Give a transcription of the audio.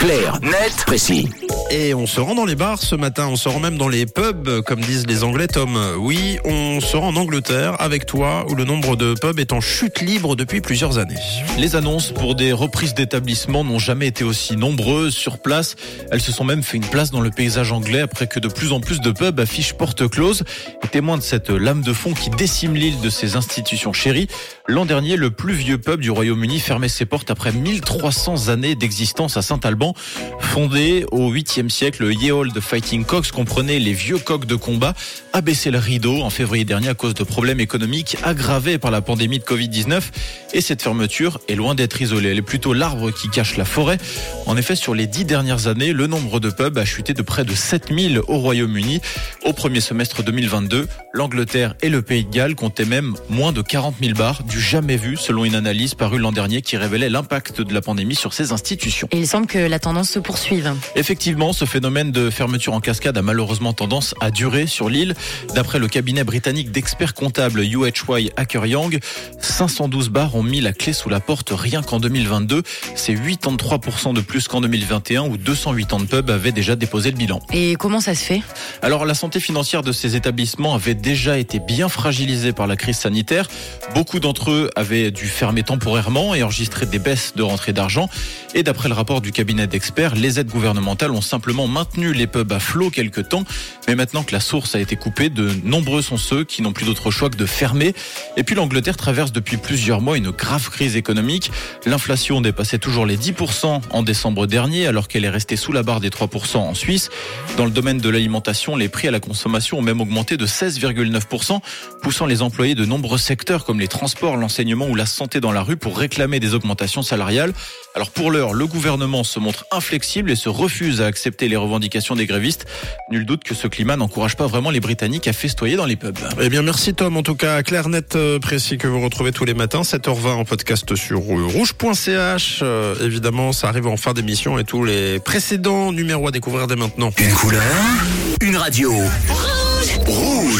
Clair, net, précis. Et on se rend dans les bars ce matin, on se rend même dans les pubs, comme disent les Anglais, Tom. Oui, on se rend en Angleterre avec toi, où le nombre de pubs est en chute libre depuis plusieurs années. Les annonces pour des reprises d'établissements n'ont jamais été aussi nombreuses sur place. Elles se sont même fait une place dans le paysage anglais après que de plus en plus de pubs affichent porte close. Et témoin de cette lame de fond qui décime l'île de ses institutions chéries, l'an dernier, le plus vieux pub du Royaume-Uni fermait ses portes après 1300 années d'existence à Saint-Alban. Fondé au 8e siècle, le Ye Old Fighting Cocks comprenait les vieux coqs de combat, a baissé le rideau en février dernier à cause de problèmes économiques aggravés par la pandémie de Covid-19. Et cette fermeture est loin d'être isolée. Elle est plutôt l'arbre qui cache la forêt. En effet, sur les dix dernières années, le nombre de pubs a chuté de près de 7000 au Royaume-Uni. Au premier semestre 2022, l'Angleterre et le Pays de Galles comptaient même moins de 40 000 bars, du jamais vu selon une analyse parue l'an dernier qui révélait l'impact de la pandémie sur ces institutions. Et il semble que la tendance se poursuive. Effectivement, ce phénomène de fermeture en cascade a malheureusement tendance à durer sur l'île. D'après le cabinet britannique d'experts comptables UHY Hacker Young, 512 bars ont mis la clé sous la porte rien qu'en 2022. C'est 83% de plus qu'en 2021 où 280 pubs avaient déjà déposé le bilan. Et comment ça se fait? Alors la santé financière de ces établissements avait déjà été bien fragilisée par la crise sanitaire. Beaucoup d'entre eux avaient dû fermer temporairement et enregistrer des baisses de rentrée d'argent. Et d'après le rapport du cabinet d'experts, les aides gouvernementales ont simplement maintenu les pubs à flot quelques temps. Mais maintenant que la source a été coupée, de nombreux sont ceux qui n'ont plus d'autre choix que de fermer. Et puis l'Angleterre traverse depuis plusieurs mois une grave crise économique. L'inflation dépassait toujours les 10% en décembre dernier, alors qu'elle est restée sous la barre des 3% en Suisse. Dans le domaine de l'alimentation, les prix à la consommation ont même augmenté de 16,9%, poussant les employés de nombreux secteurs comme les transports, l'enseignement ou la santé dans la rue pour réclamer des augmentations salariales. Alors pour l'heure, le gouvernement se montre inflexible et se refuse à accepter les revendications des grévistes. Nul doute que ce climat n'encourage pas vraiment les Britanniques à festoyer dans les pubs. Eh bien, merci Tom. En tout cas, clair, net, euh, précis que vous retrouvez tous les matins, 7h20 en podcast sur euh, rouge.ch. Euh, évidemment, ça arrive en fin d'émission et tous les précédents numéros à découvrir dès maintenant. Une couleur, une radio. Rouge.